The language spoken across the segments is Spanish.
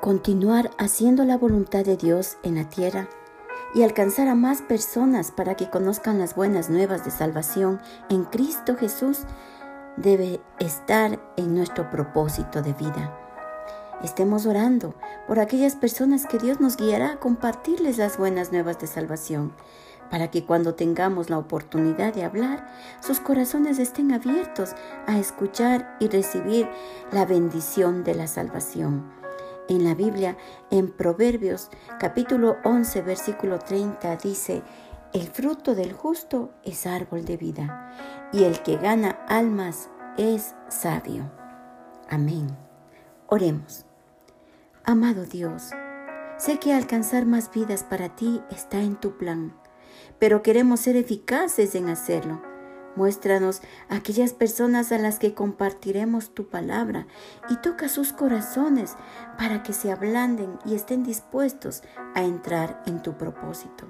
continuar haciendo la voluntad de Dios en la tierra y alcanzar a más personas para que conozcan las buenas nuevas de salvación en Cristo Jesús debe estar en nuestro propósito de vida. Estemos orando por aquellas personas que Dios nos guiará a compartirles las buenas nuevas de salvación, para que cuando tengamos la oportunidad de hablar, sus corazones estén abiertos a escuchar y recibir la bendición de la salvación. En la Biblia, en Proverbios capítulo 11, versículo 30, dice, el fruto del justo es árbol de vida, y el que gana almas es sabio. Amén. Oremos. Amado Dios, sé que alcanzar más vidas para ti está en tu plan, pero queremos ser eficaces en hacerlo. Muéstranos aquellas personas a las que compartiremos tu palabra y toca sus corazones para que se ablanden y estén dispuestos a entrar en tu propósito.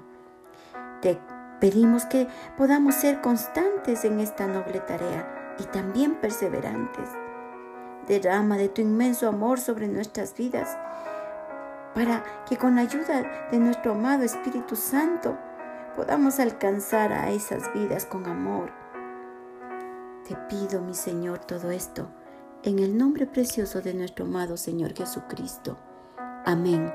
Te pedimos que podamos ser constantes en esta noble tarea y también perseverantes derrama de tu inmenso amor sobre nuestras vidas, para que con la ayuda de nuestro amado Espíritu Santo podamos alcanzar a esas vidas con amor. Te pido, mi Señor, todo esto en el nombre precioso de nuestro amado Señor Jesucristo. Amén